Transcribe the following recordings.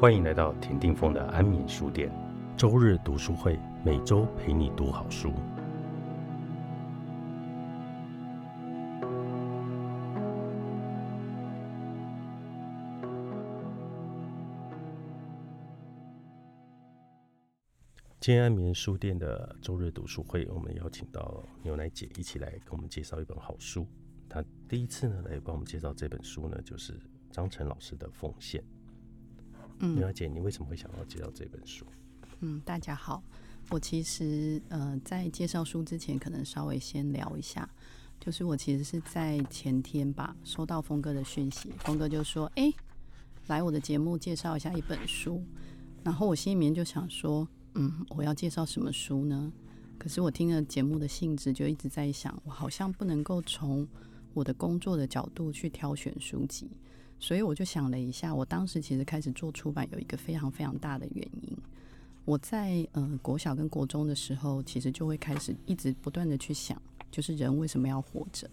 欢迎来到田定峰的安眠书店，周日读书会，每周陪你读好书。今天安眠书店的周日读书会，我们邀请到牛奶姐一起来跟我们介绍一本好书。她第一次呢来帮我们介绍这本书呢，就是张晨老师的《奉献》。嗯，牛奶姐，你为什么会想要介绍这本书？嗯，大家好，我其实呃在介绍书之前，可能稍微先聊一下，就是我其实是在前天吧收到峰哥的讯息，峰哥就说：“哎、来我的节目介绍一下一本书。”然后我心里面就想说：“嗯，我要介绍什么书呢？”可是我听了节目的性质，就一直在想，我好像不能够从我的工作的角度去挑选书籍。所以我就想了一下，我当时其实开始做出版有一个非常非常大的原因。我在呃国小跟国中的时候，其实就会开始一直不断的去想，就是人为什么要活着，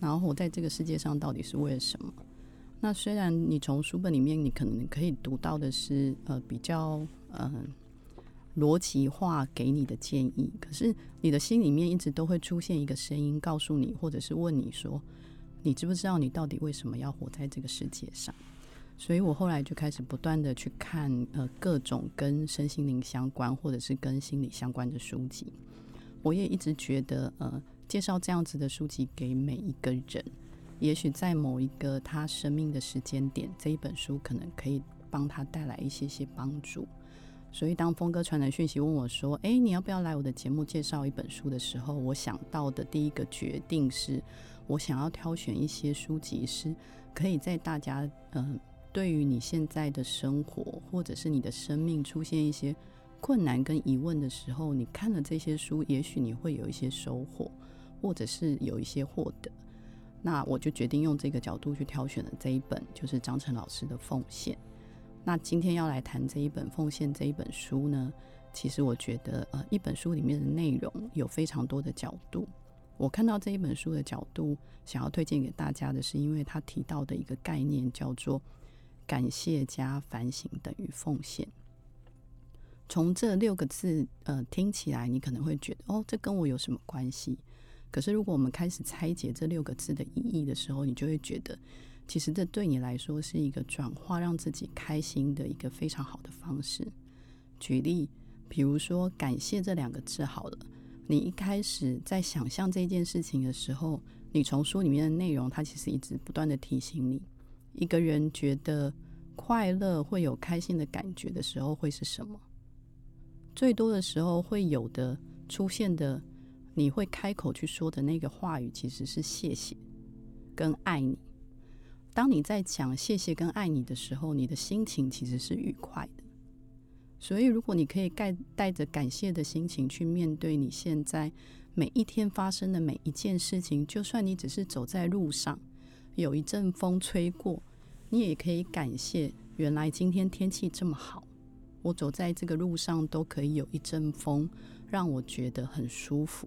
然后活在这个世界上到底是为了什么？那虽然你从书本里面你可能可以读到的是呃比较呃逻辑化给你的建议，可是你的心里面一直都会出现一个声音告诉你，或者是问你说。你知不知道你到底为什么要活在这个世界上？所以我后来就开始不断的去看呃各种跟身心灵相关或者是跟心理相关的书籍。我也一直觉得呃介绍这样子的书籍给每一个人，也许在某一个他生命的时间点，这一本书可能可以帮他带来一些些帮助。所以当峰哥传来讯息问我说：“诶，你要不要来我的节目介绍一本书的时候，我想到的第一个决定是。我想要挑选一些书籍，是可以在大家嗯、呃，对于你现在的生活或者是你的生命出现一些困难跟疑问的时候，你看了这些书，也许你会有一些收获，或者是有一些获得。那我就决定用这个角度去挑选了这一本，就是张晨老师的《奉献》。那今天要来谈这一本《奉献》这一本书呢，其实我觉得呃，一本书里面的内容有非常多的角度。我看到这一本书的角度，想要推荐给大家的是，因为他提到的一个概念叫做“感谢加反省等于奉献”。从这六个字，呃，听起来你可能会觉得，哦，这跟我有什么关系？可是如果我们开始拆解这六个字的意义的时候，你就会觉得，其实这对你来说是一个转化，让自己开心的一个非常好的方式。举例，比如说“感谢”这两个字，好了。你一开始在想象这件事情的时候，你从书里面的内容，它其实一直不断的提醒你，一个人觉得快乐会有开心的感觉的时候会是什么？最多的时候会有的出现的，你会开口去说的那个话语，其实是谢谢跟爱你。当你在讲谢谢跟爱你的时候，你的心情其实是愉快的。所以，如果你可以带带着感谢的心情去面对你现在每一天发生的每一件事情，就算你只是走在路上，有一阵风吹过，你也可以感谢原来今天天气这么好，我走在这个路上都可以有一阵风，让我觉得很舒服。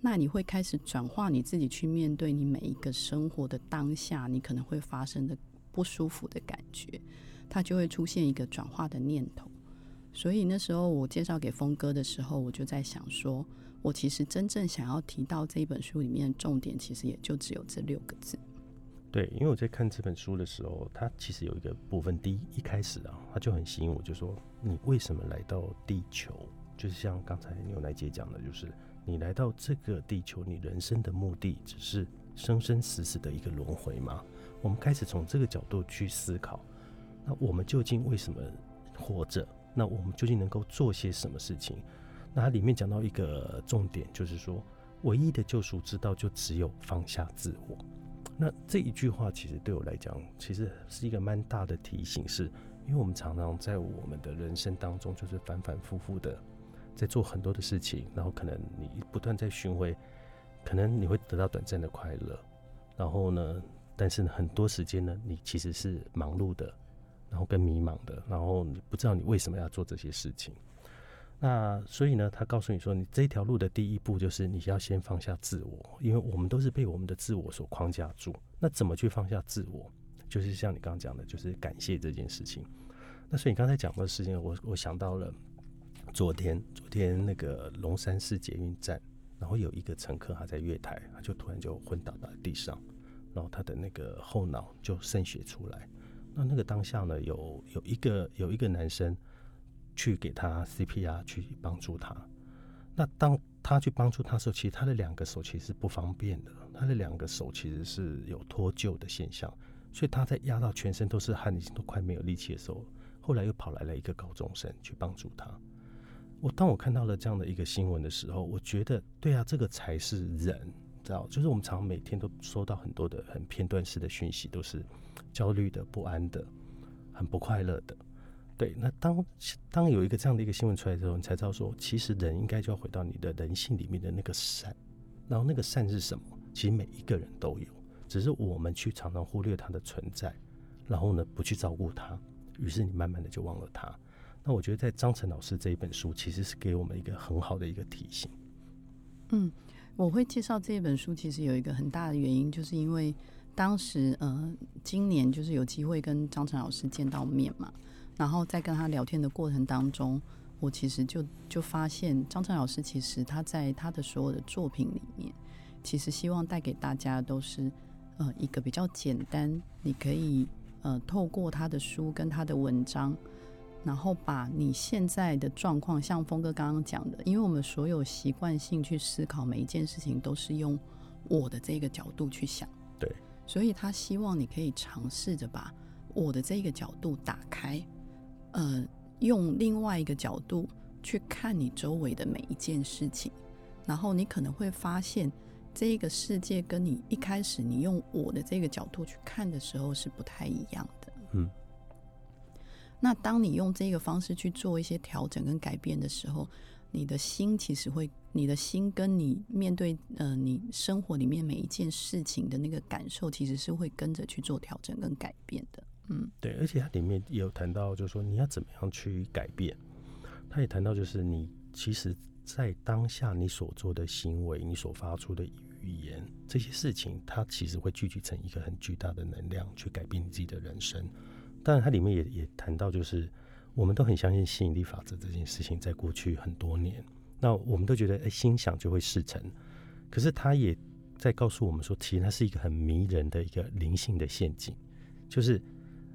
那你会开始转化你自己去面对你每一个生活的当下，你可能会发生的不舒服的感觉，它就会出现一个转化的念头。所以那时候我介绍给峰哥的时候，我就在想说，我其实真正想要提到这一本书里面的重点，其实也就只有这六个字。对，因为我在看这本书的时候，它其实有一个部分，第一一开始啊，它就很吸引我，就说你为什么来到地球？就是像刚才牛奶姐讲的，就是你来到这个地球，你人生的目的只是生生死死的一个轮回吗？我们开始从这个角度去思考，那我们究竟为什么活着？那我们究竟能够做些什么事情？那它里面讲到一个重点，就是说，唯一的救赎之道就只有放下自我。那这一句话其实对我来讲，其实是一个蛮大的提醒，是因为我们常常在我们的人生当中，就是反反复复的在做很多的事情，然后可能你不断在巡回，可能你会得到短暂的快乐，然后呢，但是很多时间呢，你其实是忙碌的。然后更迷茫的，然后你不知道你为什么要做这些事情。那所以呢，他告诉你说，你这条路的第一步就是你要先放下自我，因为我们都是被我们的自我所框架住。那怎么去放下自我？就是像你刚刚讲的，就是感谢这件事情。那所以你刚才讲的事情，我我想到了昨天，昨天那个龙山寺捷运站，然后有一个乘客他在月台，他就突然就昏倒在地上，然后他的那个后脑就渗血出来。那那个当下呢，有有一个有一个男生去给他 CPR 去帮助他。那当他去帮助他的时候，其实他的两个手其实是不方便的，他的两个手其实是有脱臼的现象，所以他在压到全身都是汗，已经都快没有力气的时候，后来又跑来了一个高中生去帮助他。我当我看到了这样的一个新闻的时候，我觉得对啊，这个才是人，知道？就是我们常常每天都收到很多的很片段式的讯息，都是焦虑的、不安的、很不快乐的。对，那当当有一个这样的一个新闻出来之后，你才知道说，其实人应该就要回到你的人性里面的那个善，然后那个善是什么？其实每一个人都有，只是我们去常常忽略它的存在，然后呢不去照顾它，于是你慢慢的就忘了它。那我觉得在张晨老师这一本书，其实是给我们一个很好的一个提醒。嗯，我会介绍这本书，其实有一个很大的原因，就是因为当时呃，今年就是有机会跟张晨老师见到面嘛。然后在跟他聊天的过程当中，我其实就就发现张晨老师其实他在他的所有的作品里面，其实希望带给大家都是呃一个比较简单，你可以呃透过他的书跟他的文章，然后把你现在的状况，像峰哥刚刚讲的，因为我们所有习惯性去思考每一件事情都是用我的这个角度去想，对，所以他希望你可以尝试着把我的这个角度打开。呃，用另外一个角度去看你周围的每一件事情，然后你可能会发现，这个世界跟你一开始你用我的这个角度去看的时候是不太一样的。嗯。那当你用这个方式去做一些调整跟改变的时候，你的心其实会，你的心跟你面对呃你生活里面每一件事情的那个感受，其实是会跟着去做调整跟改变的。嗯，对，而且它里面也有谈到，就是说你要怎么样去改变。他也谈到，就是你其实，在当下你所做的行为，你所发出的语言，这些事情，它其实会聚集成一个很巨大的能量，去改变你自己的人生。当然，它里面也也谈到，就是我们都很相信吸引力法则这件事情，在过去很多年，那我们都觉得，哎，心想就会事成。可是，他也在告诉我们说，其实它是一个很迷人的一个灵性的陷阱，就是。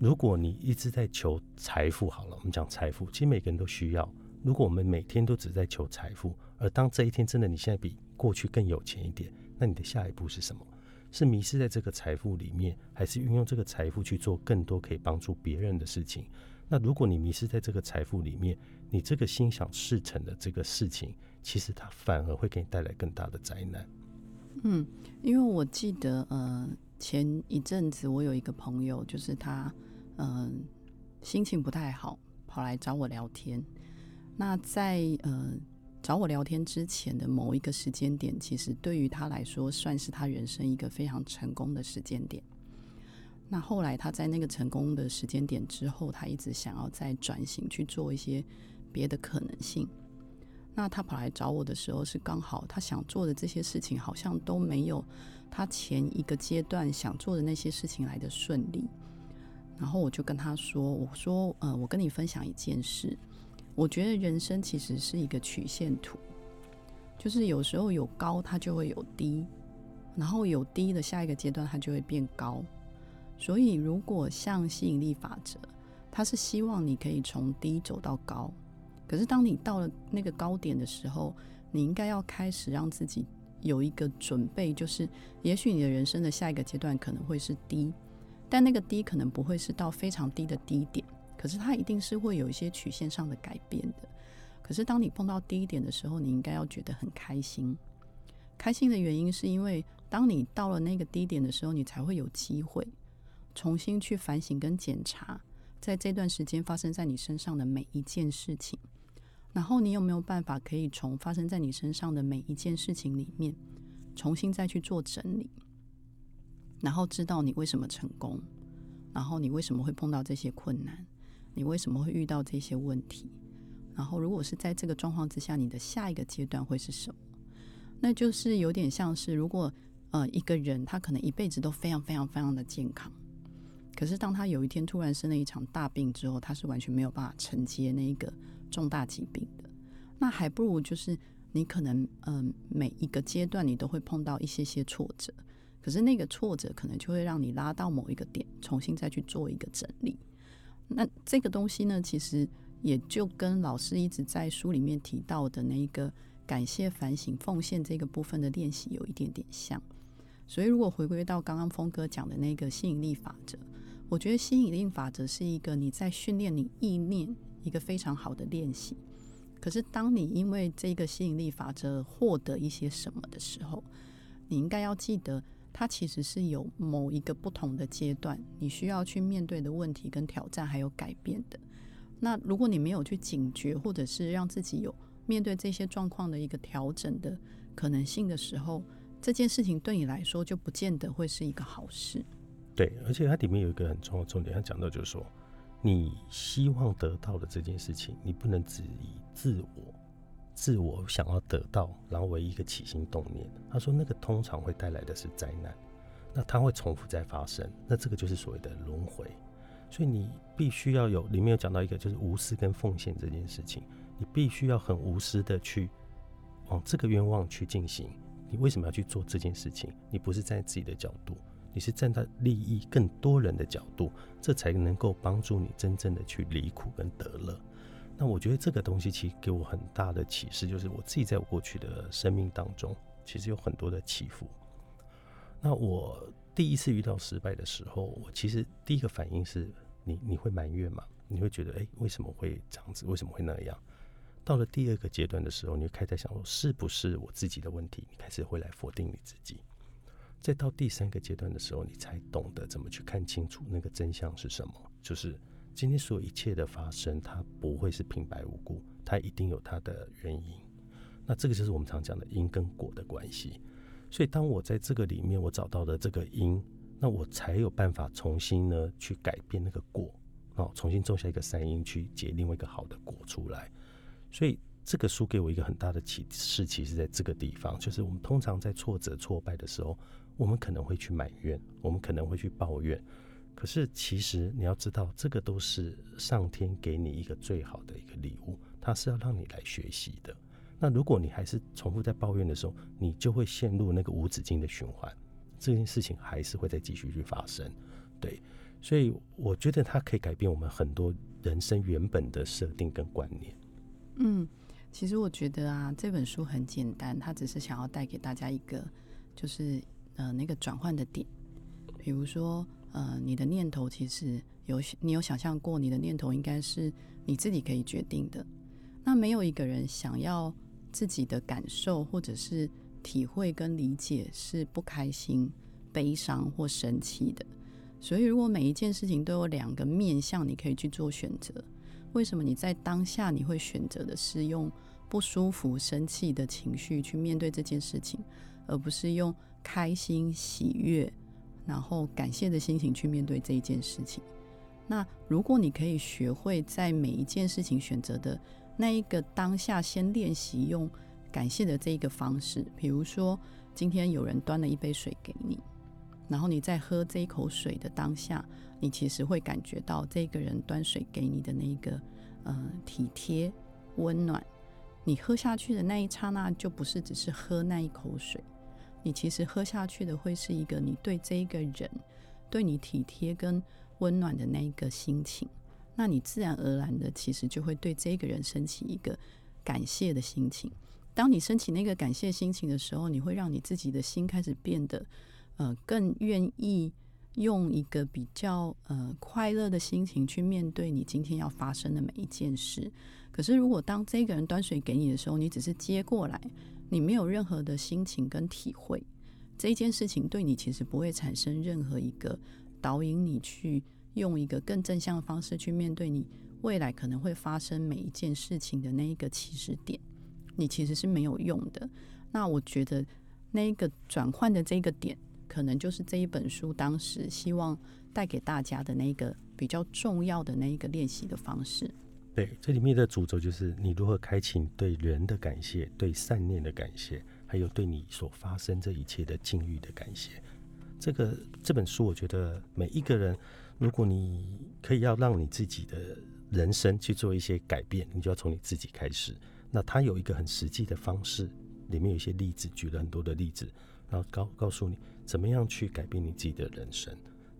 如果你一直在求财富，好了，我们讲财富，其实每个人都需要。如果我们每天都只在求财富，而当这一天真的你现在比过去更有钱一点，那你的下一步是什么？是迷失在这个财富里面，还是运用这个财富去做更多可以帮助别人的事情？那如果你迷失在这个财富里面，你这个心想事成的这个事情，其实它反而会给你带来更大的灾难。嗯，因为我记得，呃，前一阵子我有一个朋友，就是他。嗯，心情不太好，跑来找我聊天。那在呃找我聊天之前的某一个时间点，其实对于他来说，算是他人生一个非常成功的时间点。那后来他在那个成功的时间点之后，他一直想要再转型去做一些别的可能性。那他跑来找我的时候，是刚好他想做的这些事情，好像都没有他前一个阶段想做的那些事情来的顺利。然后我就跟他说：“我说，呃，我跟你分享一件事。我觉得人生其实是一个曲线图，就是有时候有高，它就会有低，然后有低的下一个阶段，它就会变高。所以，如果像吸引力法则，它是希望你可以从低走到高。可是，当你到了那个高点的时候，你应该要开始让自己有一个准备，就是也许你的人生的下一个阶段可能会是低。”但那个低可能不会是到非常低的低点，可是它一定是会有一些曲线上的改变的。可是当你碰到低点的时候，你应该要觉得很开心。开心的原因是因为当你到了那个低点的时候，你才会有机会重新去反省跟检查，在这段时间发生在你身上的每一件事情，然后你有没有办法可以从发生在你身上的每一件事情里面，重新再去做整理。然后知道你为什么成功，然后你为什么会碰到这些困难，你为什么会遇到这些问题，然后如果是在这个状况之下，你的下一个阶段会是什么？那就是有点像是，如果呃一个人他可能一辈子都非常非常非常的健康，可是当他有一天突然生了一场大病之后，他是完全没有办法承接那一个重大疾病的。那还不如就是你可能嗯每一个阶段你都会碰到一些些挫折，可是那个挫折可能就会让你拉到某一个点，重新再去做一个整理。那这个东西呢，其实也就跟老师一直在书里面提到的那一个感谢、反省、奉献这个部分的练习有一点点像。所以如果回归到刚刚峰哥讲的那个吸引力法则。我觉得吸引力法则是一个你在训练你意念一个非常好的练习。可是，当你因为这个吸引力法则获得一些什么的时候，你应该要记得，它其实是有某一个不同的阶段，你需要去面对的问题跟挑战还有改变的。那如果你没有去警觉，或者是让自己有面对这些状况的一个调整的可能性的时候，这件事情对你来说就不见得会是一个好事。对，而且它里面有一个很重要的重点，它讲到就是说，你希望得到的这件事情，你不能只以自我、自我想要得到，然后为一个起心动念。他说，那个通常会带来的是灾难，那它会重复再发生，那这个就是所谓的轮回。所以你必须要有，里面有讲到一个就是无私跟奉献这件事情，你必须要很无私的去往这个愿望去进行。你为什么要去做这件事情？你不是站在自己的角度。你是站在利益更多人的角度，这才能够帮助你真正的去离苦跟得乐。那我觉得这个东西其实给我很大的启示，就是我自己在我过去的生命当中，其实有很多的起伏。那我第一次遇到失败的时候，我其实第一个反应是你你会埋怨吗？你会觉得哎，为什么会这样子？为什么会那样？到了第二个阶段的时候，你就开始想说，是不是我自己的问题？你开始会来否定你自己。再到第三个阶段的时候，你才懂得怎么去看清楚那个真相是什么。就是今天所有一切的发生，它不会是平白无故，它一定有它的原因。那这个就是我们常讲的因跟果的关系。所以当我在这个里面，我找到了这个因，那我才有办法重新呢去改变那个果，哦，重新种下一个善因，去结另外一个好的果出来。所以。这个书给我一个很大的启示，其实在这个地方，就是我们通常在挫折、挫败的时候，我们可能会去埋怨，我们可能会去抱怨。可是，其实你要知道，这个都是上天给你一个最好的一个礼物，它是要让你来学习的。那如果你还是重复在抱怨的时候，你就会陷入那个无止境的循环，这件事情还是会再继续去发生。对，所以我觉得它可以改变我们很多人生原本的设定跟观念。嗯。其实我觉得啊，这本书很简单，它只是想要带给大家一个，就是呃那个转换的点。比如说，呃，你的念头其实有你有想象过，你的念头应该是你自己可以决定的。那没有一个人想要自己的感受或者是体会跟理解是不开心、悲伤或生气的。所以，如果每一件事情都有两个面向，你可以去做选择。为什么你在当下你会选择的是用不舒服、生气的情绪去面对这件事情，而不是用开心、喜悦，然后感谢的心情去面对这一件事情？那如果你可以学会在每一件事情选择的那一个当下，先练习用感谢的这一个方式，比如说今天有人端了一杯水给你。然后你在喝这一口水的当下，你其实会感觉到这个人端水给你的那个呃体贴、温暖。你喝下去的那一刹那，就不是只是喝那一口水，你其实喝下去的会是一个你对这一个人对你体贴跟温暖的那一个心情。那你自然而然的，其实就会对这个人升起一个感谢的心情。当你升起那个感谢心情的时候，你会让你自己的心开始变得。呃，更愿意用一个比较呃快乐的心情去面对你今天要发生的每一件事。可是，如果当这个人端水给你的时候，你只是接过来，你没有任何的心情跟体会，这一件事情对你其实不会产生任何一个导引你去用一个更正向的方式去面对你未来可能会发生每一件事情的那一个起始点，你其实是没有用的。那我觉得那一个转换的这个点。可能就是这一本书当时希望带给大家的那个比较重要的那一个练习的方式。对，这里面的主轴就是你如何开启对人的感谢、对善念的感谢，还有对你所发生这一切的境遇的感谢。这个这本书，我觉得每一个人如果你可以要让你自己的人生去做一些改变，你就要从你自己开始。那它有一个很实际的方式，里面有一些例子，举了很多的例子，然后告告诉你怎么样去改变你自己的人生。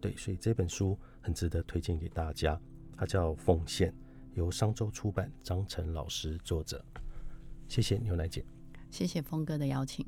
对，所以这本书很值得推荐给大家。它叫《奉献》，由商周出版，张晨老师作者。谢谢牛奶姐，谢谢峰哥的邀请。